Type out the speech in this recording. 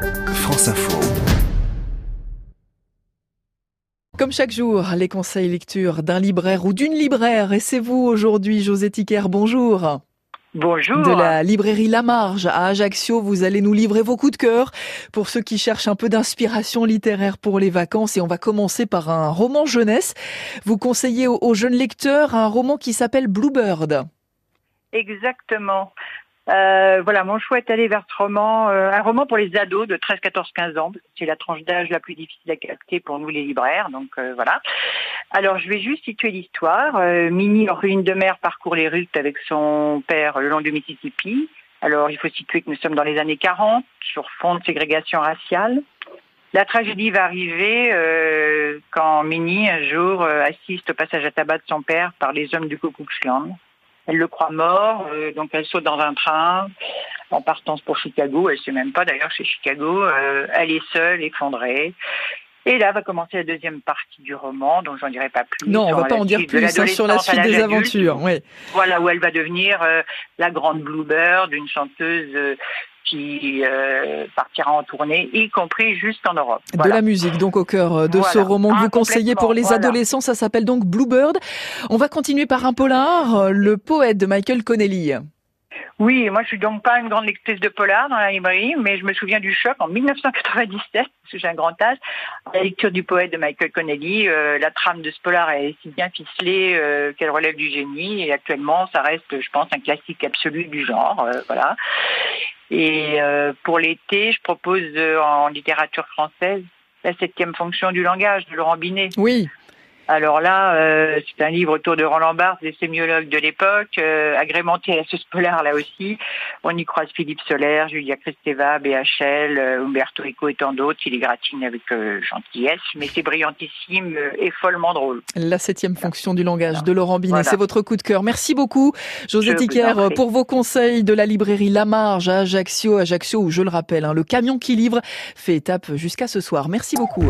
France Info. Comme chaque jour, les conseils lecture d'un libraire ou d'une libraire. Et c'est vous aujourd'hui, José Ticker, bonjour. Bonjour. De la librairie La Marge à Ajaccio, vous allez nous livrer vos coups de cœur pour ceux qui cherchent un peu d'inspiration littéraire pour les vacances. Et on va commencer par un roman jeunesse. Vous conseillez aux jeunes lecteurs un roman qui s'appelle Bluebird. Exactement. Euh, voilà, mon choix est allé vers ce roman, euh, un roman pour les ados de 13, 14, 15 ans. C'est la tranche d'âge la plus difficile à capter pour nous les libraires, donc euh, voilà. Alors je vais juste situer l'histoire. Minnie en ruine de mer parcourt les routes avec son père le long du Mississippi. Alors il faut situer que nous sommes dans les années 40, sur fond de ségrégation raciale. La tragédie va arriver quand Minnie, un jour, assiste au passage à tabac de son père par les hommes du Ku. Elle le croit mort, euh, donc elle saute dans un train en partance pour Chicago. Elle ne sait même pas d'ailleurs chez Chicago. Euh, elle est seule, effondrée. Et là va commencer la deuxième partie du roman, dont j'en dirai pas plus. Non, on va pas en dire plus hein, sur la suite des aventures. Oui. Voilà où elle va devenir euh, la grande Bluebird, une chanteuse qui euh, partira en tournée, y compris juste en Europe. De la musique, donc au cœur euh, de ce roman que ah, vous conseillez pour les adolescents, ça s'appelle donc Bluebird. On va continuer par un polar, Le poète de Michael Connelly. Oui, moi je suis donc pas une grande lectrice de polar dans la librairie, mais je me souviens du choc en 1997, parce que j'ai un grand âge, la lecture du poète de Michael Connelly. Euh, la trame de ce polar est si bien ficelée qu'elle relève du génie, et actuellement ça reste, je pense, un classique absolu du genre. voilà. Et euh, pour l'été, je propose euh, en littérature française la septième fonction du langage de Laurent Binet. Oui. Alors là, euh, c'est un livre autour de Roland Barthes, des sémiologues de l'époque, euh, agrémenté à la sauce polaire là aussi. On y croise Philippe Solaire, Julia Kristeva, BHL, euh, Umberto Eco et tant d'autres. Il est gratine avec gentillesse, mais c'est brillantissime et follement drôle. La septième fonction du langage de Laurent Binet, c'est votre coup de cœur. Merci beaucoup, José Ticker, pour vos conseils de la librairie La Marge à Ajaccio. Ajaccio, où je le rappelle, hein, le camion qui livre fait étape jusqu'à ce soir. Merci beaucoup.